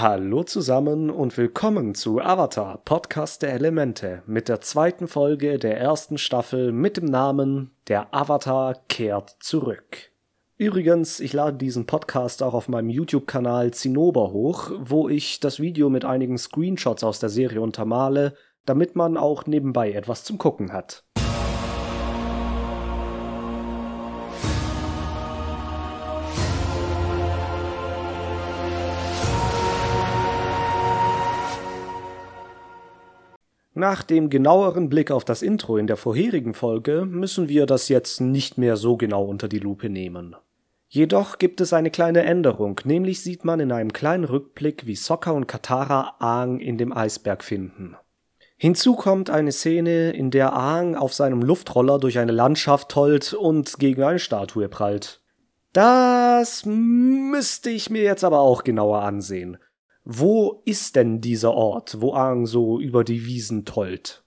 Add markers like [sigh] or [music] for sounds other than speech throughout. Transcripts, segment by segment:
Hallo zusammen und willkommen zu Avatar, Podcast der Elemente, mit der zweiten Folge der ersten Staffel mit dem Namen Der Avatar kehrt zurück. Übrigens, ich lade diesen Podcast auch auf meinem YouTube-Kanal Zinnober hoch, wo ich das Video mit einigen Screenshots aus der Serie untermale, damit man auch nebenbei etwas zum Gucken hat. Nach dem genaueren Blick auf das Intro in der vorherigen Folge müssen wir das jetzt nicht mehr so genau unter die Lupe nehmen. Jedoch gibt es eine kleine Änderung, nämlich sieht man in einem kleinen Rückblick, wie Sokka und Katara Aang in dem Eisberg finden. Hinzu kommt eine Szene, in der Aang auf seinem Luftroller durch eine Landschaft tollt und gegen eine Statue prallt. Das müsste ich mir jetzt aber auch genauer ansehen. Wo ist denn dieser Ort, wo Aang so über die Wiesen tollt?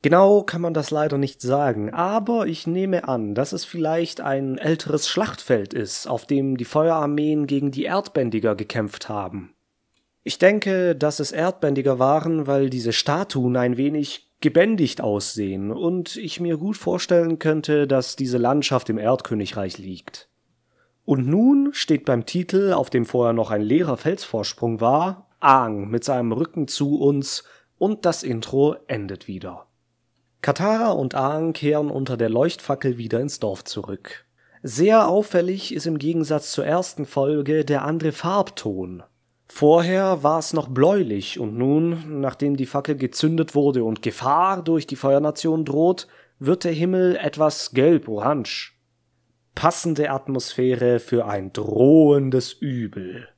Genau kann man das leider nicht sagen, aber ich nehme an, dass es vielleicht ein älteres Schlachtfeld ist, auf dem die Feuerarmeen gegen die Erdbändiger gekämpft haben. Ich denke, dass es Erdbändiger waren, weil diese Statuen ein wenig gebändigt aussehen und ich mir gut vorstellen könnte, dass diese Landschaft im Erdkönigreich liegt. Und nun steht beim Titel, auf dem vorher noch ein leerer Felsvorsprung war, Aang mit seinem Rücken zu uns und das Intro endet wieder. Katara und Aang kehren unter der Leuchtfackel wieder ins Dorf zurück. Sehr auffällig ist im Gegensatz zur ersten Folge der andere Farbton. Vorher war es noch bläulich und nun, nachdem die Fackel gezündet wurde und Gefahr durch die Feuernation droht, wird der Himmel etwas gelb-orange passende Atmosphäre für ein drohendes Übel.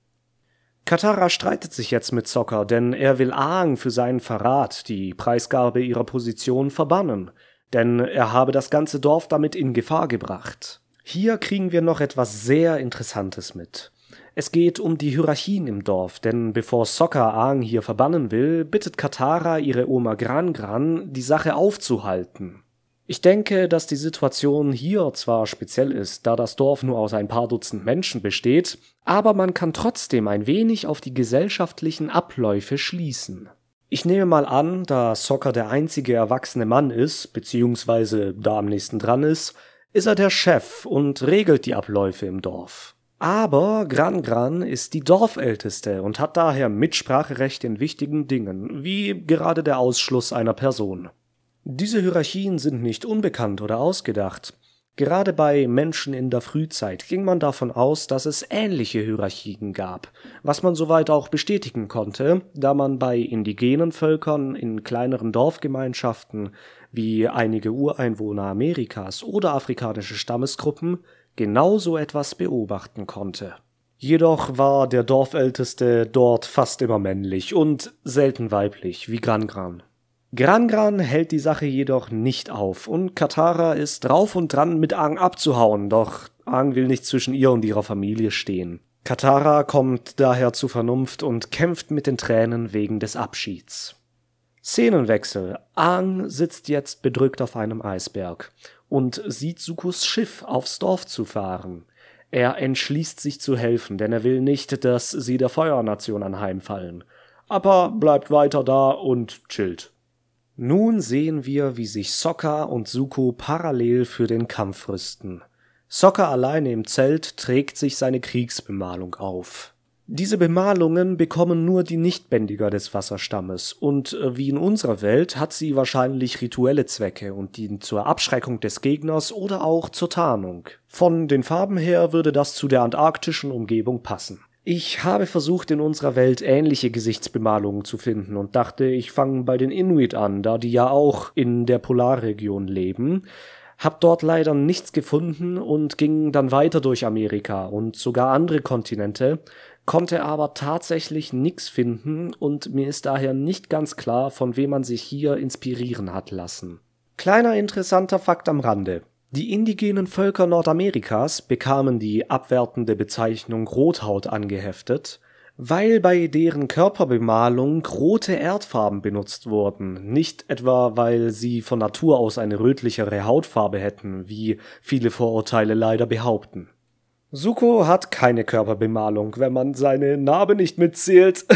Katara streitet sich jetzt mit Sokka, denn er will Aang für seinen Verrat, die Preisgabe ihrer Position, verbannen, denn er habe das ganze Dorf damit in Gefahr gebracht. Hier kriegen wir noch etwas sehr Interessantes mit. Es geht um die Hierarchien im Dorf, denn bevor Sokka Aang hier verbannen will, bittet Katara ihre Oma Gran Gran, die Sache aufzuhalten. Ich denke, dass die Situation hier zwar speziell ist, da das Dorf nur aus ein paar Dutzend Menschen besteht, aber man kann trotzdem ein wenig auf die gesellschaftlichen Abläufe schließen. Ich nehme mal an, da Soccer der einzige erwachsene Mann ist, beziehungsweise da am nächsten dran ist, ist er der Chef und regelt die Abläufe im Dorf. Aber Gran Gran ist die Dorfälteste und hat daher Mitspracherecht in wichtigen Dingen, wie gerade der Ausschluss einer Person. Diese Hierarchien sind nicht unbekannt oder ausgedacht. Gerade bei Menschen in der Frühzeit ging man davon aus, dass es ähnliche Hierarchien gab, was man soweit auch bestätigen konnte, da man bei indigenen Völkern in kleineren Dorfgemeinschaften wie einige Ureinwohner Amerikas oder afrikanische Stammesgruppen genau so etwas beobachten konnte. Jedoch war der Dorfälteste dort fast immer männlich und selten weiblich, wie Gran Gran. Gran Gran hält die Sache jedoch nicht auf und Katara ist drauf und dran, mit Aang abzuhauen, doch Aang will nicht zwischen ihr und ihrer Familie stehen. Katara kommt daher zu Vernunft und kämpft mit den Tränen wegen des Abschieds. Szenenwechsel. Aang sitzt jetzt bedrückt auf einem Eisberg und sieht Sukus Schiff aufs Dorf zu fahren. Er entschließt sich zu helfen, denn er will nicht, dass sie der Feuernation anheimfallen. Aber bleibt weiter da und chillt. Nun sehen wir, wie sich Sokka und Suko parallel für den Kampf rüsten. Sokka alleine im Zelt trägt sich seine Kriegsbemalung auf. Diese Bemalungen bekommen nur die Nichtbändiger des Wasserstammes und äh, wie in unserer Welt hat sie wahrscheinlich rituelle Zwecke und dient zur Abschreckung des Gegners oder auch zur Tarnung. Von den Farben her würde das zu der antarktischen Umgebung passen. Ich habe versucht, in unserer Welt ähnliche Gesichtsbemalungen zu finden und dachte, ich fange bei den Inuit an, da die ja auch in der Polarregion leben. Hab dort leider nichts gefunden und ging dann weiter durch Amerika und sogar andere Kontinente, konnte aber tatsächlich nichts finden und mir ist daher nicht ganz klar, von wem man sich hier inspirieren hat lassen. Kleiner interessanter Fakt am Rande. Die indigenen Völker Nordamerikas bekamen die abwertende Bezeichnung Rothaut angeheftet, weil bei deren Körperbemalung rote Erdfarben benutzt wurden, nicht etwa weil sie von Natur aus eine rötlichere Hautfarbe hätten, wie viele Vorurteile leider behaupten Suko hat keine Körperbemalung, wenn man seine Narbe nicht mitzählt. [laughs]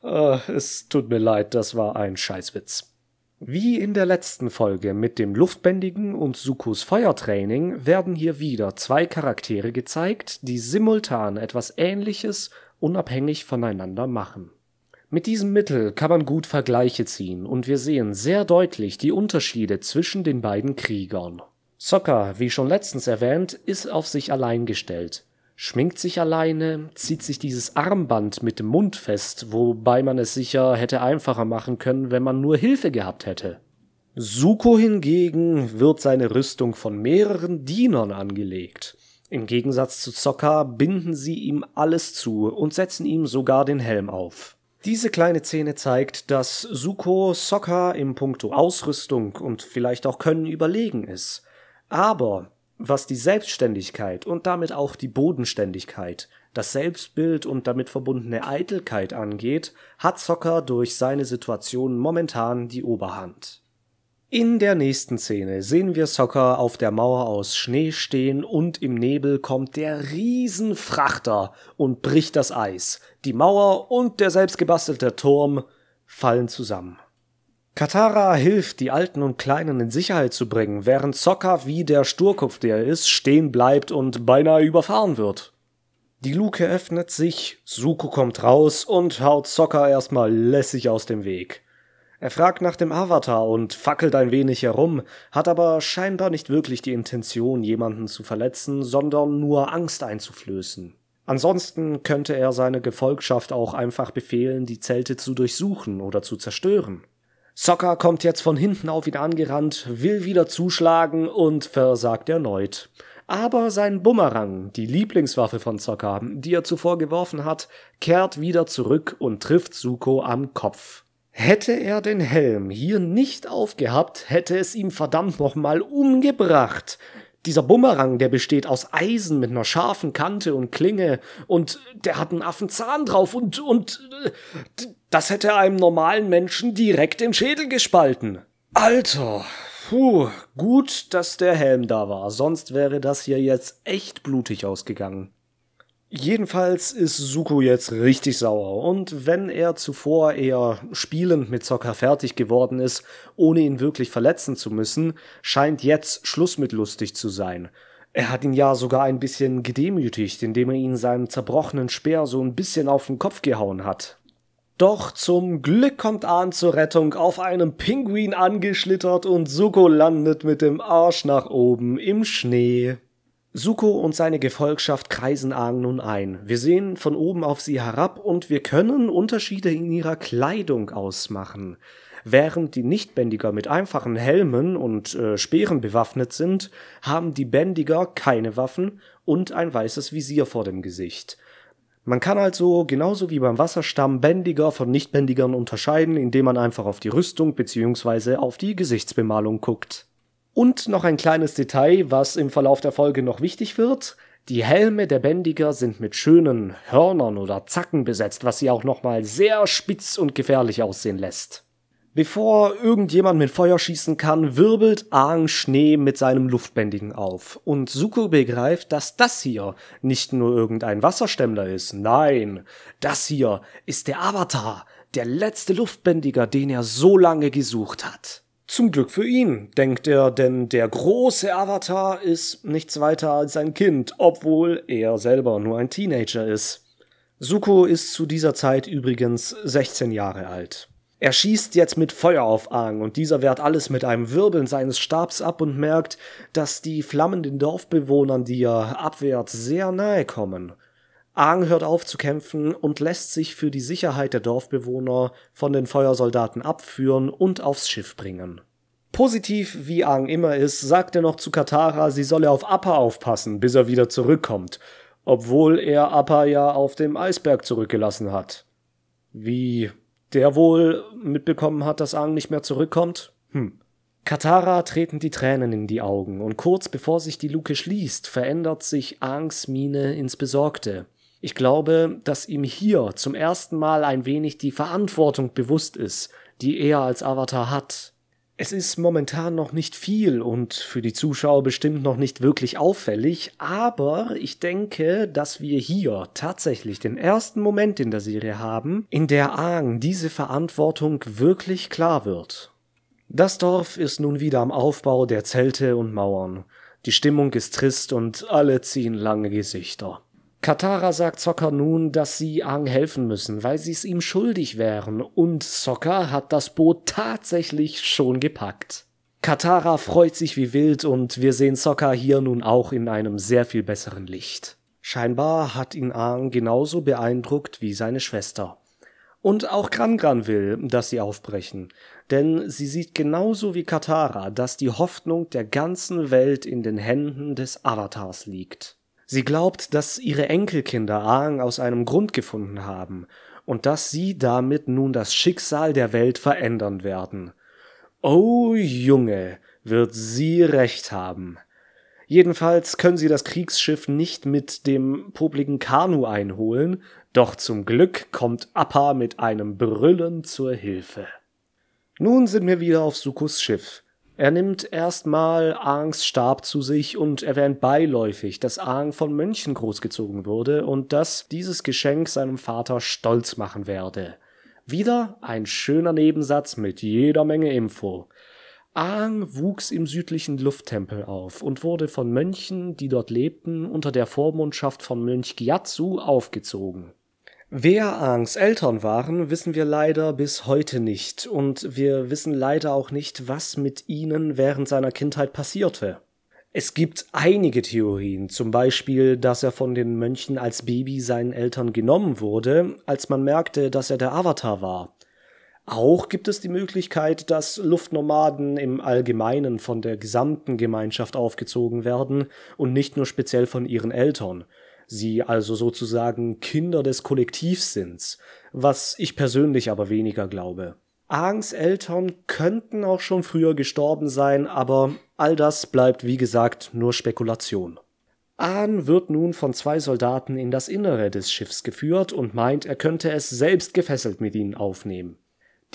Ah, es tut mir leid, das war ein Scheißwitz. Wie in der letzten Folge mit dem Luftbändigen und Sukos Feuertraining werden hier wieder zwei Charaktere gezeigt, die simultan etwas Ähnliches unabhängig voneinander machen. Mit diesem Mittel kann man gut Vergleiche ziehen und wir sehen sehr deutlich die Unterschiede zwischen den beiden Kriegern. Sokka, wie schon letztens erwähnt, ist auf sich allein gestellt, schminkt sich alleine, zieht sich dieses Armband mit dem Mund fest, wobei man es sicher hätte einfacher machen können, wenn man nur Hilfe gehabt hätte. Suko hingegen wird seine Rüstung von mehreren Dienern angelegt. Im Gegensatz zu Sokka binden sie ihm alles zu und setzen ihm sogar den Helm auf. Diese kleine Szene zeigt, dass Suko Sokka im Punkto Ausrüstung und vielleicht auch Können überlegen ist. Aber was die Selbstständigkeit und damit auch die Bodenständigkeit, das Selbstbild und damit verbundene Eitelkeit angeht, hat Zocker durch seine Situation momentan die Oberhand. In der nächsten Szene sehen wir Soccer auf der Mauer aus Schnee stehen und im Nebel kommt der Riesenfrachter und bricht das Eis. Die Mauer und der selbstgebastelte Turm fallen zusammen. Katara hilft, die Alten und Kleinen in Sicherheit zu bringen, während Sokka, wie der Sturkopf der er ist, stehen bleibt und beinahe überfahren wird. Die Luke öffnet sich, Suko kommt raus und haut Sokka erstmal lässig aus dem Weg. Er fragt nach dem Avatar und fackelt ein wenig herum, hat aber scheinbar nicht wirklich die Intention, jemanden zu verletzen, sondern nur Angst einzuflößen. Ansonsten könnte er seine Gefolgschaft auch einfach befehlen, die Zelte zu durchsuchen oder zu zerstören. Soccer kommt jetzt von hinten auf ihn angerannt, will wieder zuschlagen und versagt erneut. Aber sein Bumerang, die Lieblingswaffe von Soccer, die er zuvor geworfen hat, kehrt wieder zurück und trifft Suko am Kopf. Hätte er den Helm hier nicht aufgehabt, hätte es ihm verdammt nochmal umgebracht. Dieser Bumerang, der besteht aus Eisen mit einer scharfen Kante und Klinge und der hat einen Affenzahn drauf und, und das hätte einem normalen Menschen direkt den Schädel gespalten. Alter, puh, gut, dass der Helm da war, sonst wäre das hier jetzt echt blutig ausgegangen. Jedenfalls ist Suko jetzt richtig sauer und wenn er zuvor eher spielend mit Zocker fertig geworden ist, ohne ihn wirklich verletzen zu müssen, scheint jetzt Schluss mit lustig zu sein. Er hat ihn ja sogar ein bisschen gedemütigt, indem er ihn seinem zerbrochenen Speer so ein bisschen auf den Kopf gehauen hat. Doch zum Glück kommt Ahn zur Rettung auf einem Pinguin angeschlittert und Suko landet mit dem Arsch nach oben im Schnee. Suko und seine Gefolgschaft kreisen Aang nun ein. Wir sehen von oben auf sie herab und wir können Unterschiede in ihrer Kleidung ausmachen. Während die Nichtbändiger mit einfachen Helmen und äh, Speeren bewaffnet sind, haben die Bändiger keine Waffen und ein weißes Visier vor dem Gesicht. Man kann also genauso wie beim Wasserstamm Bändiger von Nichtbändigern unterscheiden, indem man einfach auf die Rüstung bzw. auf die Gesichtsbemalung guckt. Und noch ein kleines Detail, was im Verlauf der Folge noch wichtig wird. Die Helme der Bändiger sind mit schönen Hörnern oder Zacken besetzt, was sie auch nochmal sehr spitz und gefährlich aussehen lässt. Bevor irgendjemand mit Feuer schießen kann, wirbelt Aang Schnee mit seinem Luftbändigen auf. Und Suko begreift, dass das hier nicht nur irgendein Wasserstämmler ist. Nein, das hier ist der Avatar, der letzte Luftbändiger, den er so lange gesucht hat. Zum Glück für ihn, denkt er, denn der große Avatar ist nichts weiter als ein Kind, obwohl er selber nur ein Teenager ist. Suko ist zu dieser Zeit übrigens 16 Jahre alt. Er schießt jetzt mit Feuer auf Aang und dieser wehrt alles mit einem Wirbeln seines Stabs ab und merkt, dass die Flammen den Dorfbewohnern, die er abwehrt, sehr nahe kommen. Aang hört auf zu kämpfen und lässt sich für die Sicherheit der Dorfbewohner von den Feuersoldaten abführen und aufs Schiff bringen. Positiv wie Aang immer ist, sagt er noch zu Katara, sie solle auf Appa aufpassen, bis er wieder zurückkommt, obwohl er Appa ja auf dem Eisberg zurückgelassen hat. Wie der wohl mitbekommen hat, dass Aang nicht mehr zurückkommt? Hm. Katara treten die Tränen in die Augen und kurz bevor sich die Luke schließt, verändert sich Aangs Miene ins Besorgte. Ich glaube, dass ihm hier zum ersten Mal ein wenig die Verantwortung bewusst ist, die er als Avatar hat. Es ist momentan noch nicht viel und für die Zuschauer bestimmt noch nicht wirklich auffällig, aber ich denke, dass wir hier tatsächlich den ersten Moment in der Serie haben, in der Aang diese Verantwortung wirklich klar wird. Das Dorf ist nun wieder am Aufbau der Zelte und Mauern. Die Stimmung ist trist und alle ziehen lange Gesichter. Katara sagt Sokka nun, dass sie Aang helfen müssen, weil sie es ihm schuldig wären, und Sokka hat das Boot tatsächlich schon gepackt. Katara freut sich wie wild und wir sehen Sokka hier nun auch in einem sehr viel besseren Licht. Scheinbar hat ihn Aang genauso beeindruckt wie seine Schwester. Und auch Gran Gran will, dass sie aufbrechen, denn sie sieht genauso wie Katara, dass die Hoffnung der ganzen Welt in den Händen des Avatars liegt. Sie glaubt, dass ihre Enkelkinder Aang aus einem Grund gefunden haben und dass sie damit nun das Schicksal der Welt verändern werden. Oh Junge, wird sie recht haben. Jedenfalls können sie das Kriegsschiff nicht mit dem popligen Kanu einholen, doch zum Glück kommt Appa mit einem Brüllen zur Hilfe. Nun sind wir wieder auf Sukos Schiff. Er nimmt erstmal Aangs Stab zu sich und erwähnt beiläufig, dass Aang von Mönchen großgezogen wurde und dass dieses Geschenk seinem Vater stolz machen werde. Wieder ein schöner Nebensatz mit jeder Menge Info. Aang wuchs im südlichen Lufttempel auf und wurde von Mönchen, die dort lebten, unter der Vormundschaft von Mönch Gyatso aufgezogen. Wer Aangs Eltern waren, wissen wir leider bis heute nicht, und wir wissen leider auch nicht, was mit ihnen während seiner Kindheit passierte. Es gibt einige Theorien, zum Beispiel, dass er von den Mönchen als Baby seinen Eltern genommen wurde, als man merkte, dass er der Avatar war. Auch gibt es die Möglichkeit, dass Luftnomaden im Allgemeinen von der gesamten Gemeinschaft aufgezogen werden und nicht nur speziell von ihren Eltern sie also sozusagen Kinder des Kollektivs sind, was ich persönlich aber weniger glaube. Aangs Eltern könnten auch schon früher gestorben sein, aber all das bleibt wie gesagt nur Spekulation. Ahn wird nun von zwei Soldaten in das Innere des Schiffs geführt und meint, er könnte es selbst gefesselt mit ihnen aufnehmen.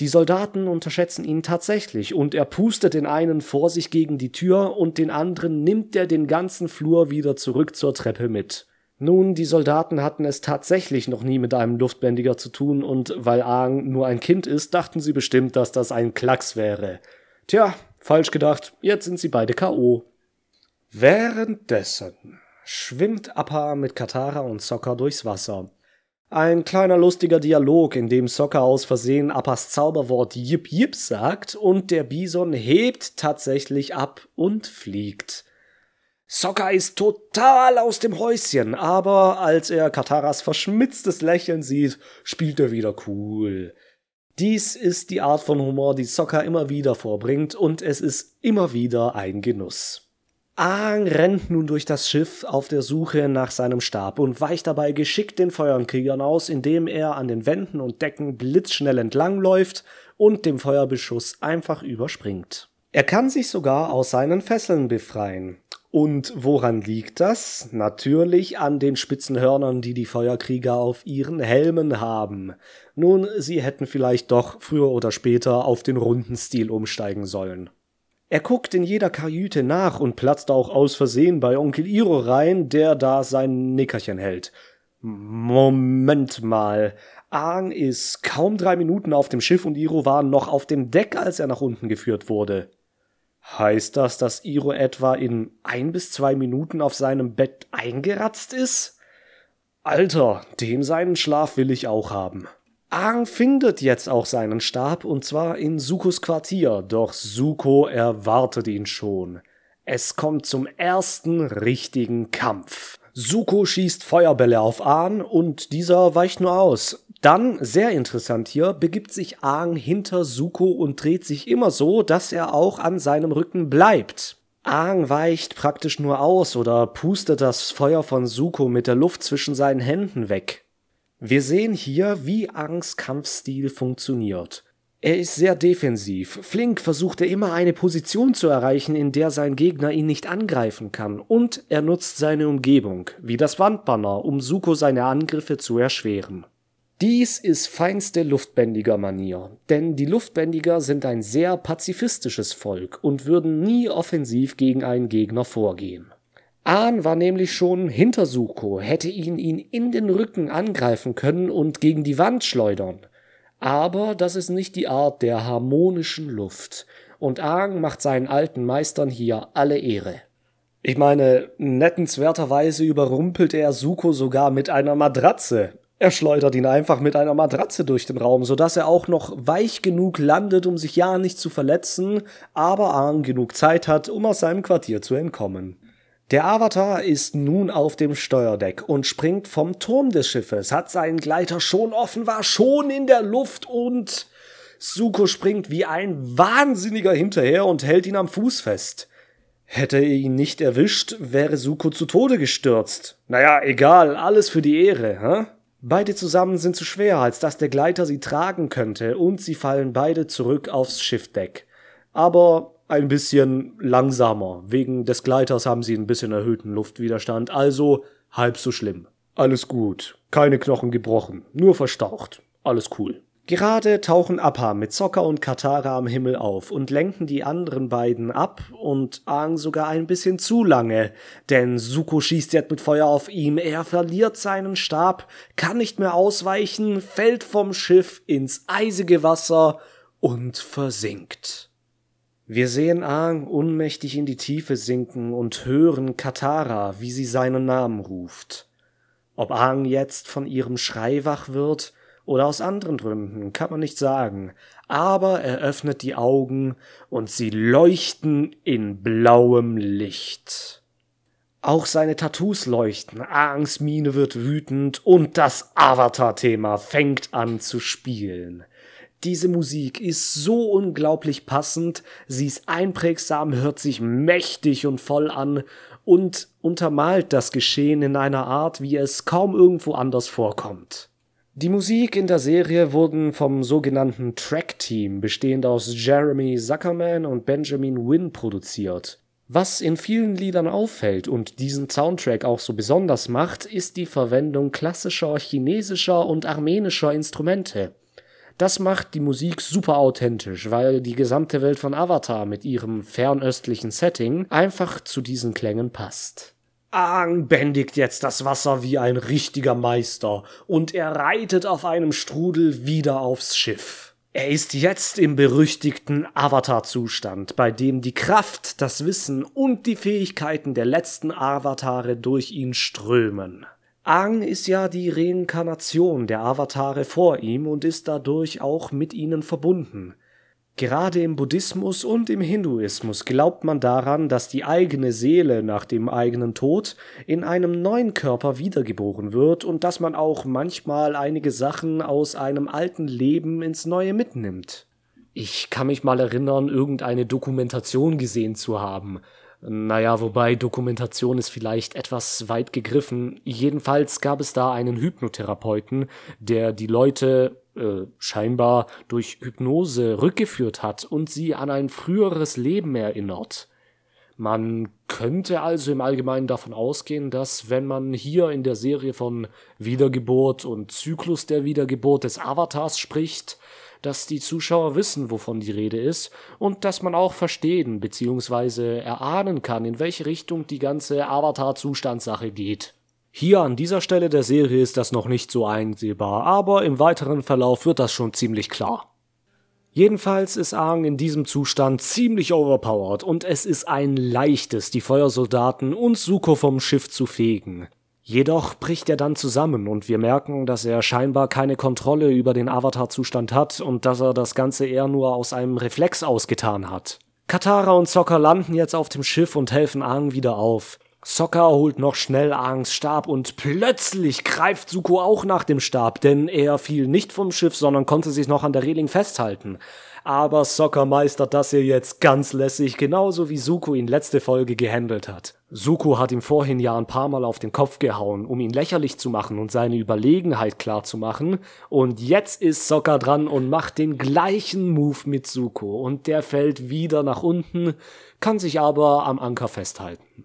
Die Soldaten unterschätzen ihn tatsächlich und er pustet den einen vor sich gegen die Tür und den anderen nimmt er den ganzen Flur wieder zurück zur Treppe mit. Nun, die Soldaten hatten es tatsächlich noch nie mit einem Luftbändiger zu tun und weil Aang nur ein Kind ist, dachten sie bestimmt, dass das ein Klacks wäre. Tja, falsch gedacht, jetzt sind sie beide K.O. Währenddessen schwimmt Appa mit Katara und Sokka durchs Wasser. Ein kleiner lustiger Dialog, in dem Sokka aus Versehen Appas Zauberwort Yip Yip sagt und der Bison hebt tatsächlich ab und fliegt. Sokka ist total aus dem Häuschen, aber als er Kataras verschmitztes Lächeln sieht, spielt er wieder cool. Dies ist die Art von Humor, die Sokka immer wieder vorbringt, und es ist immer wieder ein Genuss. Aang rennt nun durch das Schiff auf der Suche nach seinem Stab und weicht dabei geschickt den Feuerkriegern aus, indem er an den Wänden und Decken blitzschnell entlangläuft und dem Feuerbeschuss einfach überspringt. Er kann sich sogar aus seinen Fesseln befreien. Und woran liegt das? Natürlich an den spitzen Hörnern, die die Feuerkrieger auf ihren Helmen haben. Nun, sie hätten vielleicht doch früher oder später auf den runden Stil umsteigen sollen. Er guckt in jeder Kajüte nach und platzt auch aus Versehen bei Onkel Iro rein, der da sein Nickerchen hält. Moment mal. Aang ist kaum drei Minuten auf dem Schiff und Iro war noch auf dem Deck, als er nach unten geführt wurde. Heißt das, dass Iro etwa in ein bis zwei Minuten auf seinem Bett eingeratzt ist? Alter, den seinen Schlaf will ich auch haben. Aang findet jetzt auch seinen Stab und zwar in Sukos Quartier, doch Suko erwartet ihn schon. Es kommt zum ersten richtigen Kampf. Suko schießt Feuerbälle auf Ahn und dieser weicht nur aus. Dann, sehr interessant hier, begibt sich Aang hinter Suko und dreht sich immer so, dass er auch an seinem Rücken bleibt. Aang weicht praktisch nur aus oder pustet das Feuer von Suko mit der Luft zwischen seinen Händen weg. Wir sehen hier, wie Aangs Kampfstil funktioniert. Er ist sehr defensiv. Flink versucht er immer eine Position zu erreichen, in der sein Gegner ihn nicht angreifen kann. Und er nutzt seine Umgebung, wie das Wandbanner, um Suko seine Angriffe zu erschweren. Dies ist feinste Luftbändiger-Manier, denn die Luftbändiger sind ein sehr pazifistisches Volk und würden nie offensiv gegen einen Gegner vorgehen. Ahn war nämlich schon hinter Suko, hätte ihn ihn in den Rücken angreifen können und gegen die Wand schleudern. Aber das ist nicht die Art der harmonischen Luft, und Aang macht seinen alten Meistern hier alle Ehre. Ich meine, nettenswerterweise überrumpelt er Suko sogar mit einer Matratze. Er schleudert ihn einfach mit einer Matratze durch den Raum, sodass er auch noch weich genug landet, um sich ja nicht zu verletzen, aber Aang genug Zeit hat, um aus seinem Quartier zu entkommen. Der Avatar ist nun auf dem Steuerdeck und springt vom Turm des Schiffes, hat seinen Gleiter schon offen, war schon in der Luft und Suko springt wie ein Wahnsinniger hinterher und hält ihn am Fuß fest. Hätte er ihn nicht erwischt, wäre Suko zu Tode gestürzt. Naja, egal, alles für die Ehre, hä? Beide zusammen sind zu schwer, als dass der Gleiter sie tragen könnte, und sie fallen beide zurück aufs Schiffdeck. Aber ein bisschen langsamer. Wegen des Gleiters haben sie ein bisschen erhöhten Luftwiderstand, also halb so schlimm. Alles gut. Keine Knochen gebrochen, nur verstaucht. Alles cool. Gerade tauchen Appa mit Sokka und Katara am Himmel auf und lenken die anderen beiden ab und Aang sogar ein bisschen zu lange, denn Suko schießt jetzt mit Feuer auf ihm, er verliert seinen Stab, kann nicht mehr ausweichen, fällt vom Schiff ins eisige Wasser und versinkt. Wir sehen Aang unmächtig in die Tiefe sinken und hören Katara, wie sie seinen Namen ruft. Ob Aang jetzt von ihrem Schrei wach wird, oder aus anderen Gründen, kann man nicht sagen, aber er öffnet die Augen und sie leuchten in blauem Licht. Auch seine Tattoos leuchten, Aangs Miene wird wütend und das Avatar-Thema fängt an zu spielen. Diese Musik ist so unglaublich passend, sie ist einprägsam, hört sich mächtig und voll an und untermalt das Geschehen in einer Art, wie es kaum irgendwo anders vorkommt. Die Musik in der Serie wurden vom sogenannten Track Team, bestehend aus Jeremy Zuckerman und Benjamin Wynn, produziert. Was in vielen Liedern auffällt und diesen Soundtrack auch so besonders macht, ist die Verwendung klassischer chinesischer und armenischer Instrumente. Das macht die Musik super authentisch, weil die gesamte Welt von Avatar mit ihrem fernöstlichen Setting einfach zu diesen Klängen passt. Aang bändigt jetzt das Wasser wie ein richtiger Meister und er reitet auf einem Strudel wieder aufs Schiff. Er ist jetzt im berüchtigten Avatar-Zustand, bei dem die Kraft, das Wissen und die Fähigkeiten der letzten Avatare durch ihn strömen. Aang ist ja die Reinkarnation der Avatare vor ihm und ist dadurch auch mit ihnen verbunden. Gerade im Buddhismus und im Hinduismus glaubt man daran, dass die eigene Seele nach dem eigenen Tod in einem neuen Körper wiedergeboren wird und dass man auch manchmal einige Sachen aus einem alten Leben ins neue mitnimmt. Ich kann mich mal erinnern, irgendeine Dokumentation gesehen zu haben. Naja, wobei Dokumentation ist vielleicht etwas weit gegriffen. Jedenfalls gab es da einen Hypnotherapeuten, der die Leute äh, scheinbar durch Hypnose rückgeführt hat und sie an ein früheres Leben erinnert. Man könnte also im Allgemeinen davon ausgehen, dass wenn man hier in der Serie von Wiedergeburt und Zyklus der Wiedergeburt des Avatars spricht, dass die Zuschauer wissen, wovon die Rede ist und dass man auch verstehen bzw. erahnen kann, in welche Richtung die ganze Avatar-Zustandssache geht. Hier an dieser Stelle der Serie ist das noch nicht so einsehbar, aber im weiteren Verlauf wird das schon ziemlich klar. Jedenfalls ist Aang in diesem Zustand ziemlich overpowered und es ist ein leichtes, die Feuersoldaten und Suko vom Schiff zu fegen. Jedoch bricht er dann zusammen und wir merken, dass er scheinbar keine Kontrolle über den Avatar-Zustand hat und dass er das Ganze eher nur aus einem Reflex ausgetan hat. Katara und Sokka landen jetzt auf dem Schiff und helfen Aang wieder auf. Sokka holt noch schnell Aangs Stab und plötzlich greift Suko auch nach dem Stab, denn er fiel nicht vom Schiff, sondern konnte sich noch an der Reling festhalten. Aber Sokka meistert das hier jetzt ganz lässig, genauso wie Suko ihn letzte Folge gehandelt hat. Suko hat ihm vorhin ja ein paar Mal auf den Kopf gehauen, um ihn lächerlich zu machen und seine Überlegenheit klar zu machen. Und jetzt ist Sokka dran und macht den gleichen Move mit Suko und der fällt wieder nach unten, kann sich aber am Anker festhalten.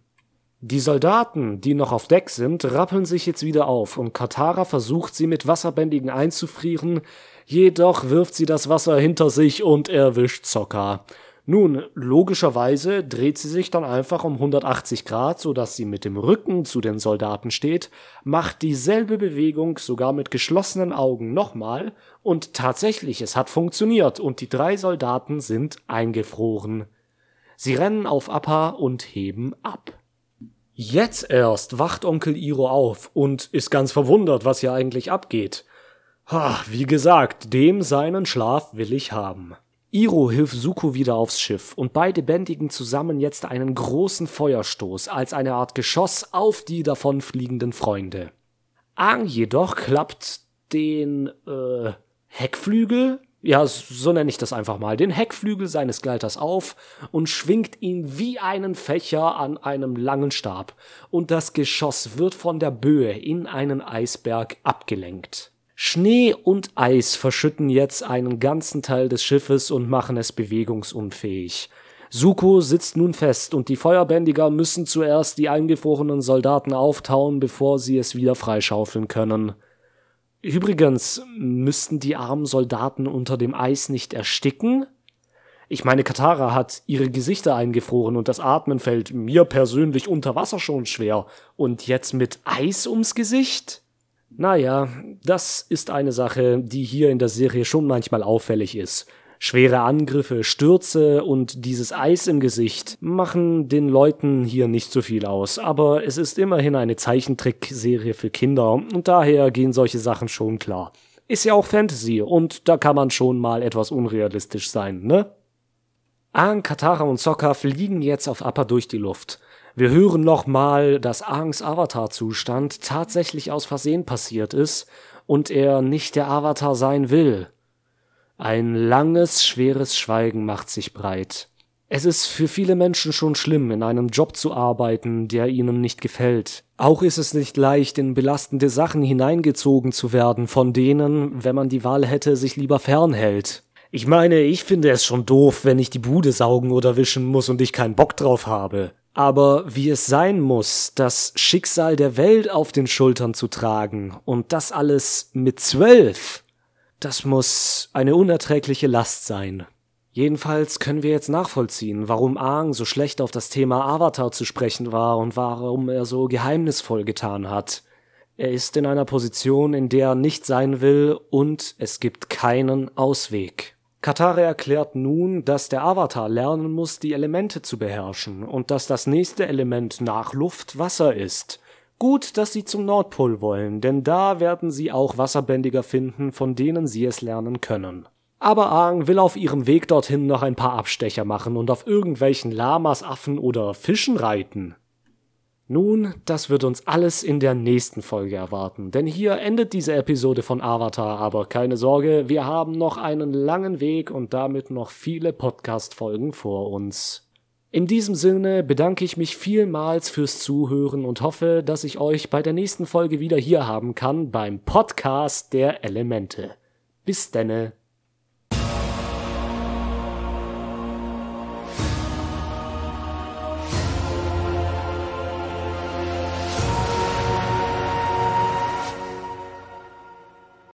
Die Soldaten, die noch auf Deck sind, rappeln sich jetzt wieder auf und Katara versucht sie mit Wasserbändigen einzufrieren, jedoch wirft sie das Wasser hinter sich und erwischt Sokka. Nun, logischerweise dreht sie sich dann einfach um 180 Grad, sodass sie mit dem Rücken zu den Soldaten steht, macht dieselbe Bewegung sogar mit geschlossenen Augen nochmal und tatsächlich, es hat funktioniert und die drei Soldaten sind eingefroren. Sie rennen auf Appa und heben ab. Jetzt erst wacht Onkel Iro auf und ist ganz verwundert, was hier eigentlich abgeht. Ha, wie gesagt, dem seinen Schlaf will ich haben. Iro hilft Suko wieder aufs Schiff und beide bändigen zusammen jetzt einen großen Feuerstoß als eine Art Geschoss auf die davonfliegenden Freunde. Aang jedoch klappt den äh, Heckflügel ja, so nenne ich das einfach mal, den Heckflügel seines Gleiters auf und schwingt ihn wie einen Fächer an einem langen Stab, und das Geschoss wird von der Böe in einen Eisberg abgelenkt. Schnee und Eis verschütten jetzt einen ganzen Teil des Schiffes und machen es bewegungsunfähig. Suko sitzt nun fest und die Feuerbändiger müssen zuerst die eingefrorenen Soldaten auftauen, bevor sie es wieder freischaufeln können. Übrigens, müssten die armen Soldaten unter dem Eis nicht ersticken? Ich meine, Katara hat ihre Gesichter eingefroren und das Atmen fällt mir persönlich unter Wasser schon schwer. Und jetzt mit Eis ums Gesicht? Naja, das ist eine Sache, die hier in der Serie schon manchmal auffällig ist. Schwere Angriffe, Stürze und dieses Eis im Gesicht machen den Leuten hier nicht so viel aus, aber es ist immerhin eine Zeichentrickserie für Kinder und daher gehen solche Sachen schon klar. Ist ja auch Fantasy und da kann man schon mal etwas unrealistisch sein, ne? Aang, Katara und Sokka fliegen jetzt auf Appa durch die Luft. Wir hören nochmal, dass Aangs Avatar-Zustand tatsächlich aus Versehen passiert ist und er nicht der Avatar sein will. Ein langes, schweres Schweigen macht sich breit. Es ist für viele Menschen schon schlimm, in einem Job zu arbeiten, der ihnen nicht gefällt. Auch ist es nicht leicht, in belastende Sachen hineingezogen zu werden, von denen, wenn man die Wahl hätte, sich lieber fernhält. Ich meine, ich finde es schon doof, wenn ich die Bude saugen oder wischen muss und ich keinen Bock drauf habe. Aber wie es sein muss, das Schicksal der Welt auf den Schultern zu tragen und das alles mit zwölf, das muss eine unerträgliche Last sein. Jedenfalls können wir jetzt nachvollziehen, warum Aang so schlecht auf das Thema Avatar zu sprechen war und warum er so geheimnisvoll getan hat. Er ist in einer Position, in der er nicht sein will, und es gibt keinen Ausweg. Katara erklärt nun, dass der Avatar lernen muss, die Elemente zu beherrschen und dass das nächste Element nach Luft Wasser ist. Gut, dass sie zum Nordpol wollen, denn da werden sie auch Wasserbändiger finden, von denen sie es lernen können. Aber Aang will auf ihrem Weg dorthin noch ein paar Abstecher machen und auf irgendwelchen Lamas, Affen oder Fischen reiten. Nun, das wird uns alles in der nächsten Folge erwarten, denn hier endet diese Episode von Avatar, aber keine Sorge, wir haben noch einen langen Weg und damit noch viele Podcast-Folgen vor uns. In diesem Sinne bedanke ich mich vielmals fürs Zuhören und hoffe, dass ich euch bei der nächsten Folge wieder hier haben kann beim Podcast der Elemente. Bis denne.